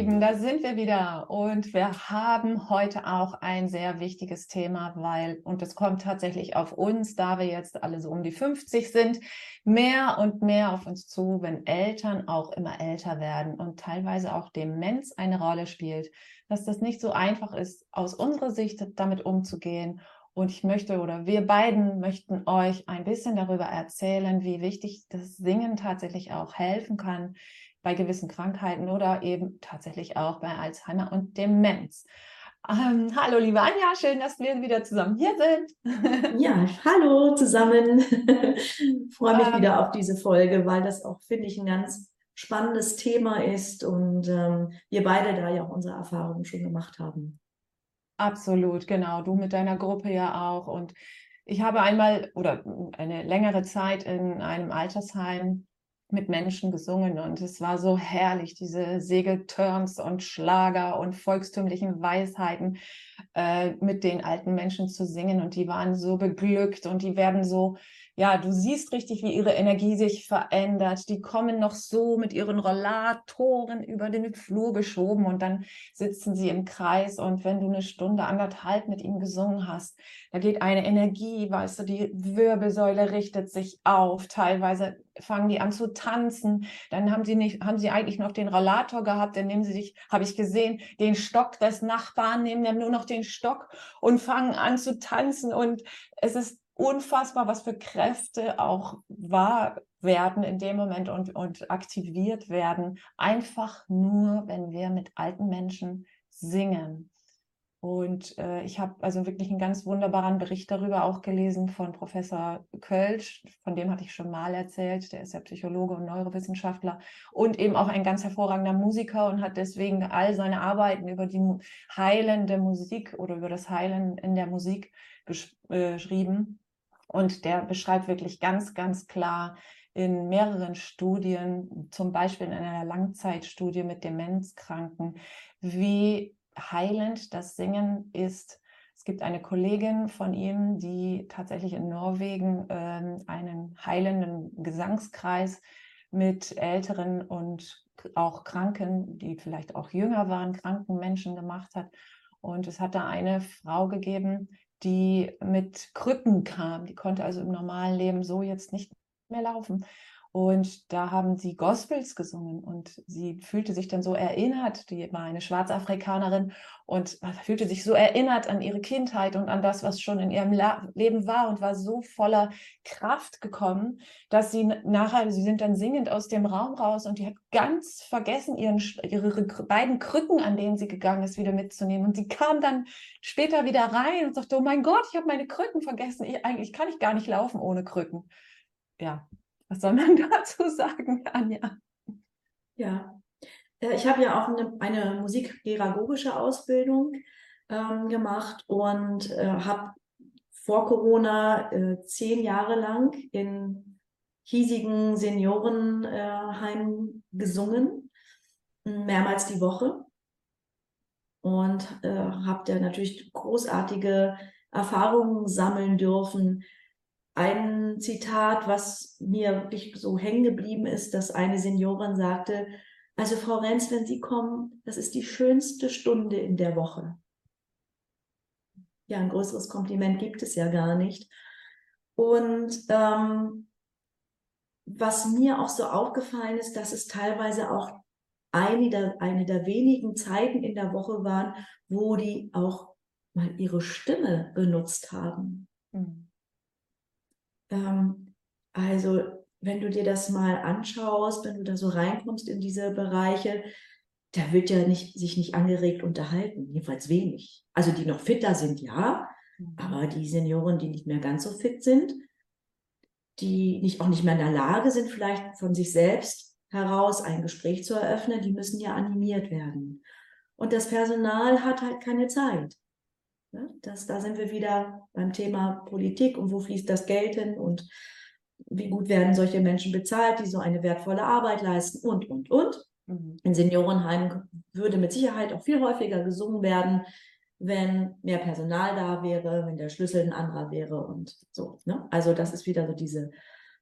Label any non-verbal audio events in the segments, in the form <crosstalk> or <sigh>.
Lieben, da sind wir wieder und wir haben heute auch ein sehr wichtiges Thema, weil, und es kommt tatsächlich auf uns, da wir jetzt alle so um die 50 sind, mehr und mehr auf uns zu, wenn Eltern auch immer älter werden und teilweise auch Demenz eine Rolle spielt, dass das nicht so einfach ist, aus unserer Sicht damit umzugehen. Und ich möchte oder wir beiden möchten euch ein bisschen darüber erzählen, wie wichtig das Singen tatsächlich auch helfen kann, bei gewissen Krankheiten oder eben tatsächlich auch bei Alzheimer und Demenz. Ähm, hallo, liebe Anja, schön, dass wir wieder zusammen hier sind. ja, hallo zusammen. <laughs> Freue mich ähm, wieder auf diese Folge, weil das auch, finde ich, ein ganz spannendes Thema ist und ähm, wir beide da ja auch unsere Erfahrungen schon gemacht haben. Absolut, genau. Du mit deiner Gruppe ja auch. Und ich habe einmal oder eine längere Zeit in einem Altersheim mit Menschen gesungen und es war so herrlich, diese Segelturns und Schlager und volkstümlichen Weisheiten äh, mit den alten Menschen zu singen und die waren so beglückt und die werden so ja, du siehst richtig, wie ihre Energie sich verändert. Die kommen noch so mit ihren Rollatoren über den Flur geschoben und dann sitzen sie im Kreis und wenn du eine Stunde, anderthalb mit ihnen gesungen hast, da geht eine Energie, weißt du, die Wirbelsäule richtet sich auf. Teilweise fangen die an zu tanzen. Dann haben sie nicht, haben sie eigentlich noch den Rollator gehabt, dann nehmen sie sich, habe ich gesehen, den Stock des Nachbarn, nehmen dann nur noch den Stock und fangen an zu tanzen und es ist unfassbar, was für Kräfte auch wahr werden in dem Moment und, und aktiviert werden. Einfach nur, wenn wir mit alten Menschen singen. Und äh, ich habe also wirklich einen ganz wunderbaren Bericht darüber auch gelesen von Professor Kölsch, von dem hatte ich schon mal erzählt. Der ist ja Psychologe und Neurowissenschaftler und eben auch ein ganz hervorragender Musiker und hat deswegen all seine Arbeiten über die heilende Musik oder über das Heilen in der Musik äh, geschrieben. Und der beschreibt wirklich ganz, ganz klar in mehreren Studien, zum Beispiel in einer Langzeitstudie mit Demenzkranken, wie heilend das Singen ist. Es gibt eine Kollegin von ihm, die tatsächlich in Norwegen äh, einen heilenden Gesangskreis mit älteren und auch Kranken, die vielleicht auch jünger waren, kranken Menschen gemacht hat. Und es hat da eine Frau gegeben, die mit Krücken kam. Die konnte also im normalen Leben so jetzt nicht mehr laufen. Und da haben sie Gospels gesungen und sie fühlte sich dann so erinnert, die war eine Schwarzafrikanerin und fühlte sich so erinnert an ihre Kindheit und an das, was schon in ihrem La Leben war und war so voller Kraft gekommen, dass sie nachher, sie sind dann singend aus dem Raum raus und die hat ganz vergessen, ihren, ihre beiden Krücken, an denen sie gegangen ist, wieder mitzunehmen. Und sie kam dann später wieder rein und sagte, oh mein Gott, ich habe meine Krücken vergessen. Ich, eigentlich kann ich gar nicht laufen ohne Krücken. Ja, was soll man <laughs> dazu sagen, Anja? Ja, äh, ich habe ja auch eine, eine musikpädagogische Ausbildung ähm, gemacht und äh, habe vor Corona äh, zehn Jahre lang in hiesigen Seniorenheimen äh, gesungen, mehrmals die Woche. Und äh, habe da natürlich großartige Erfahrungen sammeln dürfen, ein Zitat, was mir wirklich so hängen geblieben ist, dass eine Seniorin sagte, also Frau Renz, wenn Sie kommen, das ist die schönste Stunde in der Woche. Ja, ein größeres Kompliment gibt es ja gar nicht. Und ähm, was mir auch so aufgefallen ist, dass es teilweise auch eine der, eine der wenigen Zeiten in der Woche waren, wo die auch mal ihre Stimme benutzt haben. Ähm, also wenn du dir das mal anschaust, wenn du da so reinkommst in diese Bereiche, da wird ja nicht, sich nicht angeregt unterhalten, jedenfalls wenig. Also die noch fitter sind, ja, mhm. aber die Senioren, die nicht mehr ganz so fit sind, die nicht, auch nicht mehr in der Lage sind, vielleicht von sich selbst heraus ein Gespräch zu eröffnen, die müssen ja animiert werden. Und das Personal hat halt keine Zeit. Ja, das, da sind wir wieder beim Thema Politik und wo fließt das Geld hin und wie gut werden solche Menschen bezahlt, die so eine wertvolle Arbeit leisten und, und, und. Mhm. In Seniorenheimen würde mit Sicherheit auch viel häufiger gesungen werden, wenn mehr Personal da wäre, wenn der Schlüssel ein anderer wäre und so. Ne? Also das ist wieder so diese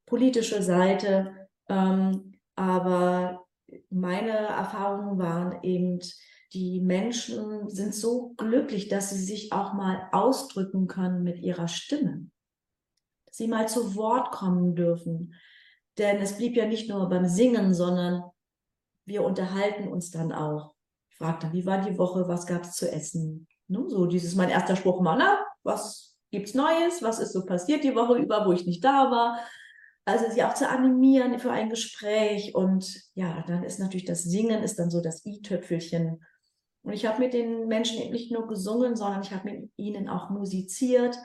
politische Seite. Ähm, aber meine Erfahrungen waren eben, die Menschen sind so glücklich, dass sie sich auch mal ausdrücken können mit ihrer Stimme. Dass sie mal zu Wort kommen dürfen. Denn es blieb ja nicht nur beim Singen, sondern wir unterhalten uns dann auch. Ich fragte, wie war die Woche, was gab es zu essen? Ne? So dieses mein erster Spruch, Manna, was gibt's Neues? Was ist so passiert die Woche über, wo ich nicht da war? Also sie auch zu animieren für ein Gespräch. Und ja, dann ist natürlich das Singen ist dann so das i-Töpfelchen. Und ich habe mit den Menschen eben nicht nur gesungen, sondern ich habe mit ihnen auch musiziert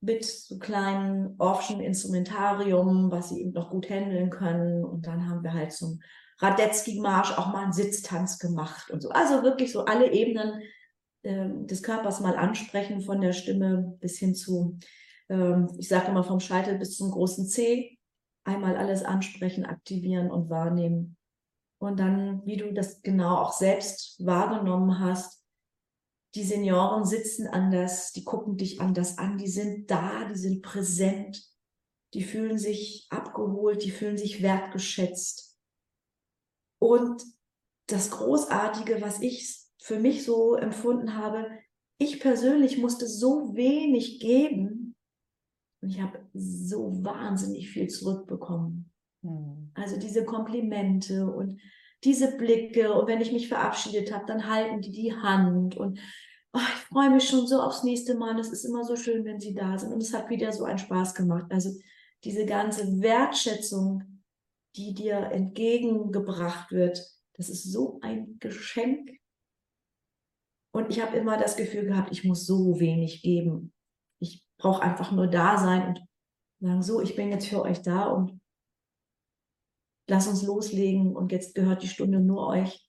mit so kleinen Orffschen Instrumentarium, was sie eben noch gut handeln können. Und dann haben wir halt zum Radetzky-Marsch auch mal einen Sitztanz gemacht und so. Also wirklich so alle Ebenen äh, des Körpers mal ansprechen, von der Stimme bis hin zu, äh, ich sage immer vom Scheitel bis zum großen C. Einmal alles ansprechen, aktivieren und wahrnehmen. Und dann, wie du das genau auch selbst wahrgenommen hast, die Senioren sitzen anders, die gucken dich anders an, die sind da, die sind präsent, die fühlen sich abgeholt, die fühlen sich wertgeschätzt. Und das Großartige, was ich für mich so empfunden habe, ich persönlich musste so wenig geben und ich habe so wahnsinnig viel zurückbekommen. Mhm. Also diese Komplimente und diese Blicke und wenn ich mich verabschiedet habe, dann halten die die Hand und oh, ich freue mich schon so aufs nächste Mal. Es ist immer so schön, wenn sie da sind und es hat wieder so einen Spaß gemacht. Also diese ganze Wertschätzung, die dir entgegengebracht wird, das ist so ein Geschenk. Und ich habe immer das Gefühl gehabt, ich muss so wenig geben. Ich brauche einfach nur da sein und sagen, so, ich bin jetzt für euch da und lass uns loslegen und jetzt gehört die Stunde nur euch.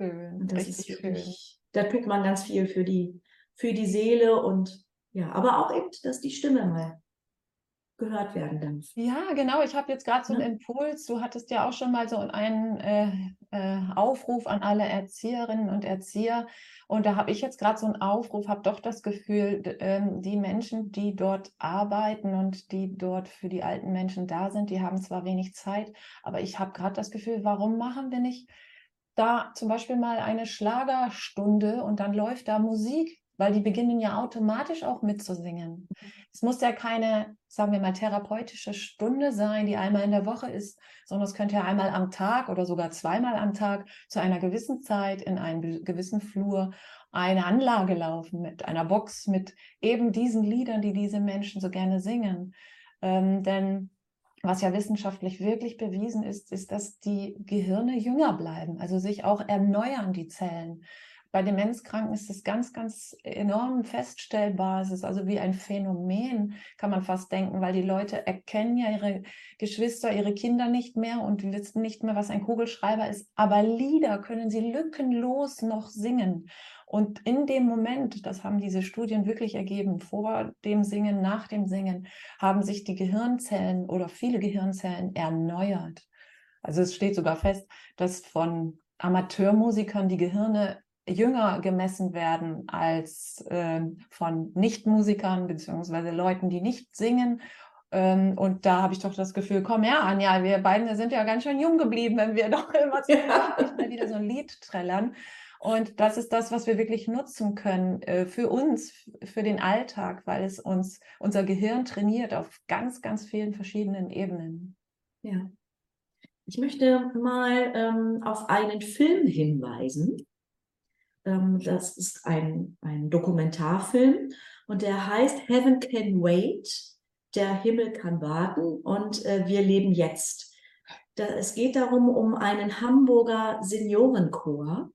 Schön, und das ist wirklich, da tut man ganz viel für die, für die Seele und ja, aber auch eben, dass die Stimme mal gehört werden darf. Ja, genau. Ich habe jetzt gerade so einen. Impuls. Du hattest ja auch schon mal so einen äh, äh, Aufruf an alle Erzieherinnen und Erzieher. Und da habe ich jetzt gerade so einen Aufruf, habe doch das Gefühl, äh, die Menschen, die dort arbeiten und die dort für die alten Menschen da sind, die haben zwar wenig Zeit, aber ich habe gerade das Gefühl, warum machen wir nicht da zum Beispiel mal eine Schlagerstunde und dann läuft da Musik weil die beginnen ja automatisch auch mitzusingen. Mhm. Es muss ja keine, sagen wir mal, therapeutische Stunde sein, die einmal in der Woche ist, sondern es könnte ja einmal am Tag oder sogar zweimal am Tag zu einer gewissen Zeit in einem gewissen Flur eine Anlage laufen mit einer Box mit eben diesen Liedern, die diese Menschen so gerne singen. Ähm, denn was ja wissenschaftlich wirklich bewiesen ist, ist, dass die Gehirne jünger bleiben, also sich auch erneuern, die Zellen. Bei Demenzkranken ist es ganz, ganz enorm feststellbar. Es ist also wie ein Phänomen, kann man fast denken, weil die Leute erkennen ja ihre Geschwister, ihre Kinder nicht mehr und wissen nicht mehr, was ein Kugelschreiber ist. Aber Lieder können sie lückenlos noch singen. Und in dem Moment, das haben diese Studien wirklich ergeben, vor dem Singen, nach dem Singen, haben sich die Gehirnzellen oder viele Gehirnzellen erneuert. Also es steht sogar fest, dass von Amateurmusikern die Gehirne jünger gemessen werden als äh, von Nichtmusikern beziehungsweise Leuten, die nicht singen. Ähm, und da habe ich doch das Gefühl, komm her, Anja, wir beiden sind ja ganz schön jung geblieben, wenn wir <laughs> doch immer so ja. mal wieder so ein Lied trällern. Und das ist das, was wir wirklich nutzen können äh, für uns, für den Alltag, weil es uns unser Gehirn trainiert auf ganz, ganz vielen verschiedenen Ebenen. Ja. Ich möchte mal ähm, auf einen Film hinweisen, das ist ein, ein Dokumentarfilm und der heißt Heaven Can Wait, der Himmel kann warten und äh, wir leben jetzt. Da, es geht darum, um einen Hamburger Seniorenchor,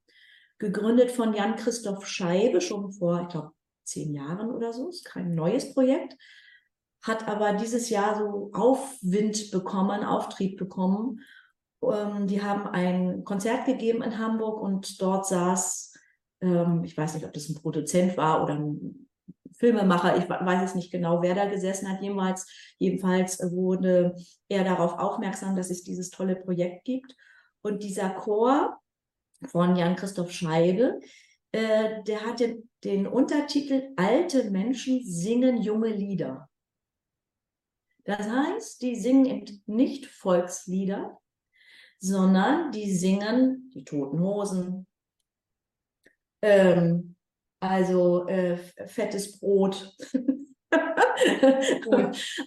gegründet von Jan-Christoph Scheibe schon vor, ich glaube, zehn Jahren oder so. Ist kein neues Projekt. Hat aber dieses Jahr so Aufwind bekommen, Auftrieb bekommen. Ähm, die haben ein Konzert gegeben in Hamburg und dort saß ähm, ich weiß nicht, ob das ein Produzent war oder ein Filmemacher, ich weiß es nicht genau, wer da gesessen hat. Jemals, jedenfalls wurde er darauf aufmerksam, dass es dieses tolle Projekt gibt. Und dieser Chor von Jan-Christoph Scheibe, äh, der hat den, den Untertitel Alte Menschen singen junge Lieder. Das heißt, die singen nicht Volkslieder, sondern die singen die Toten Hosen, ähm, also äh, fettes Brot. <laughs>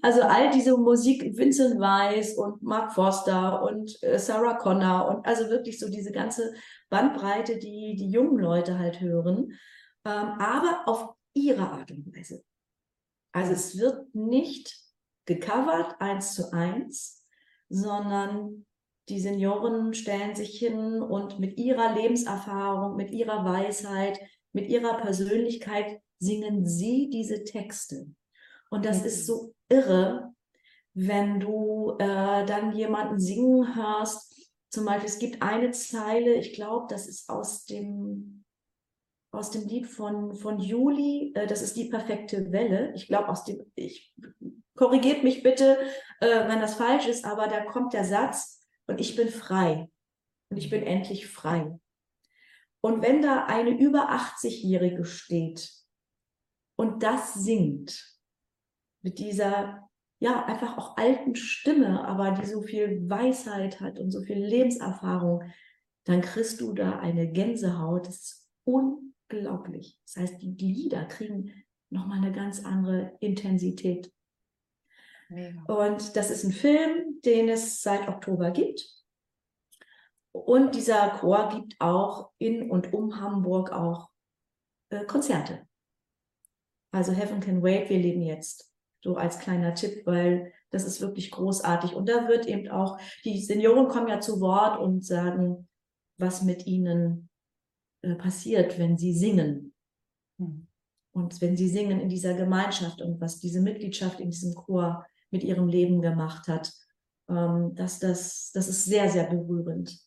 also all diese Musik, Vincent Weiss und Mark Foster und äh, Sarah Connor und also wirklich so diese ganze Bandbreite, die die jungen Leute halt hören, ähm, aber auf ihre Art und Weise. Also es wird nicht gecovert eins zu eins, sondern die Senioren stellen sich hin und mit ihrer Lebenserfahrung, mit ihrer Weisheit, mit ihrer Persönlichkeit singen sie diese Texte. Und das mhm. ist so irre, wenn du äh, dann jemanden singen hörst. Zum Beispiel, es gibt eine Zeile, ich glaube, das ist aus dem, aus dem Lied von, von Juli, äh, das ist die perfekte Welle. Ich glaube, aus dem, ich korrigiert mich bitte, äh, wenn das falsch ist, aber da kommt der Satz, und ich bin frei. Und ich bin endlich frei. Und wenn da eine über 80-Jährige steht und das singt, mit dieser ja einfach auch alten Stimme, aber die so viel Weisheit hat und so viel Lebenserfahrung, dann kriegst du da eine Gänsehaut. Das ist unglaublich. Das heißt, die Lieder kriegen nochmal eine ganz andere Intensität. Mega. Und das ist ein Film, den es seit Oktober gibt. Und dieser Chor gibt auch in und um Hamburg auch äh, Konzerte. Also Heaven Can Wait, wir leben jetzt so als kleiner Tipp, weil das ist wirklich großartig. Und da wird eben auch, die Senioren kommen ja zu Wort und sagen, was mit ihnen äh, passiert, wenn sie singen. Hm. Und wenn sie singen in dieser Gemeinschaft und was diese Mitgliedschaft in diesem Chor mit ihrem Leben gemacht hat, ähm, dass das, das ist sehr, sehr berührend.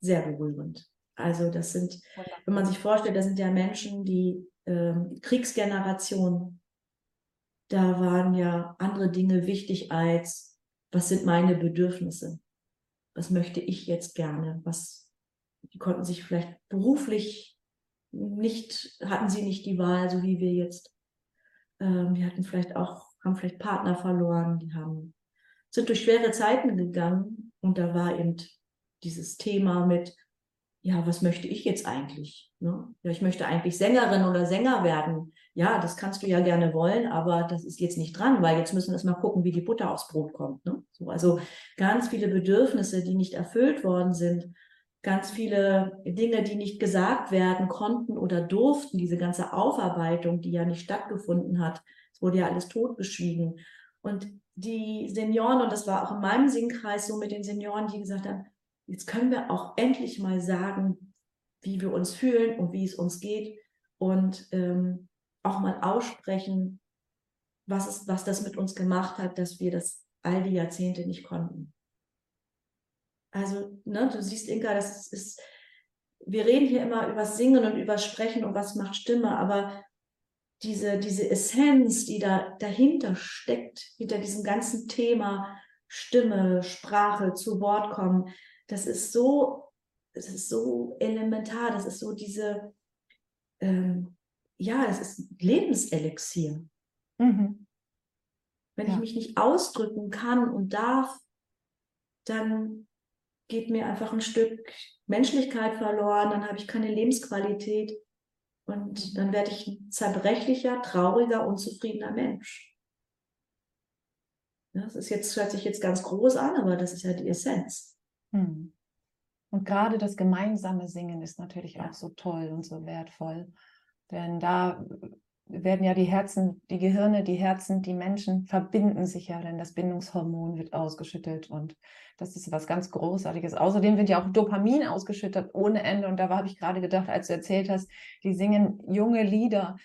Sehr berührend. Also das sind, wenn man sich vorstellt, das sind ja Menschen, die ähm, Kriegsgeneration da waren ja andere Dinge wichtig als, was sind meine Bedürfnisse? Was möchte ich jetzt gerne? Was, die konnten sich vielleicht beruflich nicht, hatten sie nicht die Wahl, so wie wir jetzt. Ähm, die hatten vielleicht auch, haben vielleicht Partner verloren, die haben, sind durch schwere Zeiten gegangen und da war eben dieses Thema mit, ja, was möchte ich jetzt eigentlich? Ne? Ja, ich möchte eigentlich Sängerin oder Sänger werden. Ja, das kannst du ja gerne wollen, aber das ist jetzt nicht dran, weil jetzt müssen wir erstmal gucken, wie die Butter aufs Brot kommt. Ne? So, also ganz viele Bedürfnisse, die nicht erfüllt worden sind, ganz viele Dinge, die nicht gesagt werden konnten oder durften, diese ganze Aufarbeitung, die ja nicht stattgefunden hat. Es wurde ja alles totgeschwiegen. Und die Senioren, und das war auch in meinem Singkreis so mit den Senioren, die gesagt haben, jetzt können wir auch endlich mal sagen, wie wir uns fühlen und wie es uns geht und ähm, auch mal aussprechen, was, ist, was das mit uns gemacht hat, dass wir das all die Jahrzehnte nicht konnten. Also, ne, du siehst, Inka, das ist, wir reden hier immer über Singen und über Sprechen und was macht Stimme, aber diese, diese Essenz, die da dahinter steckt, hinter diesem ganzen Thema Stimme, Sprache, zu Wort kommen, das ist so, das ist so elementar, das ist so diese, ähm, ja, das ist Lebenselixier. Mhm. Wenn ja. ich mich nicht ausdrücken kann und darf, dann geht mir einfach ein Stück Menschlichkeit verloren, dann habe ich keine Lebensqualität und dann werde ich ein zerbrechlicher, trauriger, unzufriedener Mensch. Das ist jetzt, hört sich jetzt ganz groß an, aber das ist ja die Essenz. Hm. Und gerade das gemeinsame Singen ist natürlich ja. auch so toll und so wertvoll. Denn da werden ja die Herzen, die Gehirne, die Herzen, die Menschen verbinden sich ja, denn das Bindungshormon wird ausgeschüttet und das ist was ganz Großartiges. Außerdem wird ja auch Dopamin ausgeschüttet ohne Ende und da habe ich gerade gedacht, als du erzählt hast, die singen junge Lieder,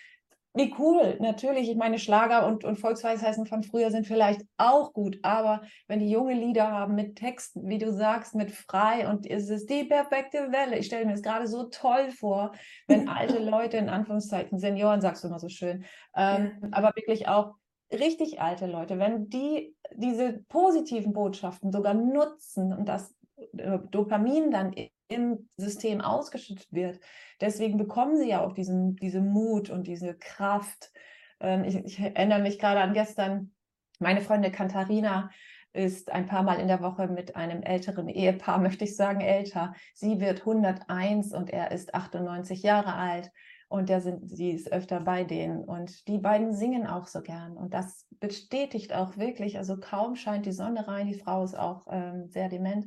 wie cool, natürlich. Ich meine, Schlager und, und Volksweisheiten von früher sind vielleicht auch gut, aber wenn die junge Lieder haben mit Texten, wie du sagst, mit frei und es ist die perfekte Welle. Ich stelle mir das gerade so toll vor, wenn <laughs> alte Leute, in Anführungszeichen, Senioren, sagst du immer so schön, ähm, ja. aber wirklich auch richtig alte Leute, wenn die diese positiven Botschaften sogar nutzen und das äh, Dopamin dann im System ausgeschüttet wird. Deswegen bekommen sie ja auch diesen, diese Mut und diese Kraft. Ähm, ich, ich erinnere mich gerade an gestern, meine Freundin Katharina ist ein paar Mal in der Woche mit einem älteren Ehepaar, <laughs> möchte ich sagen, älter. Sie wird 101 und er ist 98 Jahre alt. Und der sind, sie ist öfter bei denen. Und die beiden singen auch so gern. Und das bestätigt auch wirklich, also kaum scheint die Sonne rein, die Frau ist auch ähm, sehr dement,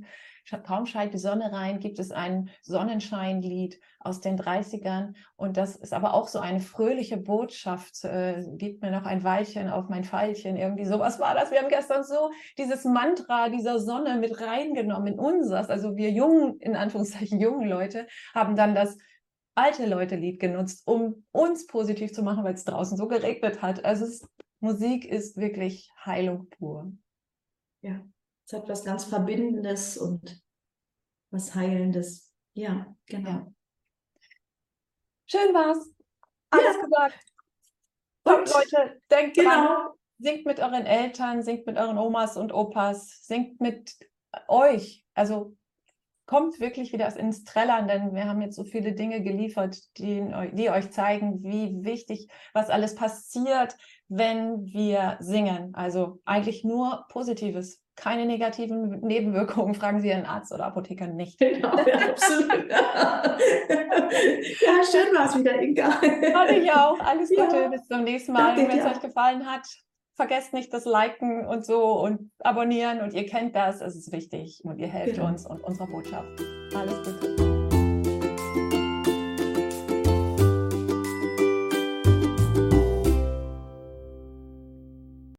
kaum scheint die Sonne rein, gibt es ein Sonnenscheinlied aus den 30ern und das ist aber auch so eine fröhliche Botschaft, äh, gibt mir noch ein Weilchen auf mein Pfeilchen, irgendwie sowas war das. Wir haben gestern so dieses Mantra dieser Sonne mit reingenommen in unseres, also wir jungen, in Anführungszeichen jungen Leute, haben dann das alte Leute-Lied genutzt, um uns positiv zu machen, weil es draußen so geregnet hat. Also es, Musik ist wirklich Heilung pur. Ja, es hat was ganz Verbindendes und was Heilendes. Ja, genau. Ja. Schön war's. Alles ja. gesagt. Und Leute, denkt genau. dran, singt mit euren Eltern, singt mit euren Omas und Opas, singt mit euch. Also kommt wirklich wieder ins Trällern, denn wir haben jetzt so viele Dinge geliefert, die, die euch zeigen, wie wichtig, was alles passiert, wenn wir singen. Also eigentlich nur Positives, keine negativen Nebenwirkungen. Fragen Sie Ihren Arzt oder Apotheker nicht. Genau, ja, absolut. <laughs> ja, schön war es wieder, Inga. Fand ich auch. Alles Gute, ja. bis zum nächsten Mal. Wenn es euch gefallen hat, vergesst nicht das Liken und so und abonnieren und ihr kennt das, es ist wichtig und ihr helft genau. uns und unserer Botschaft. Alles Gute.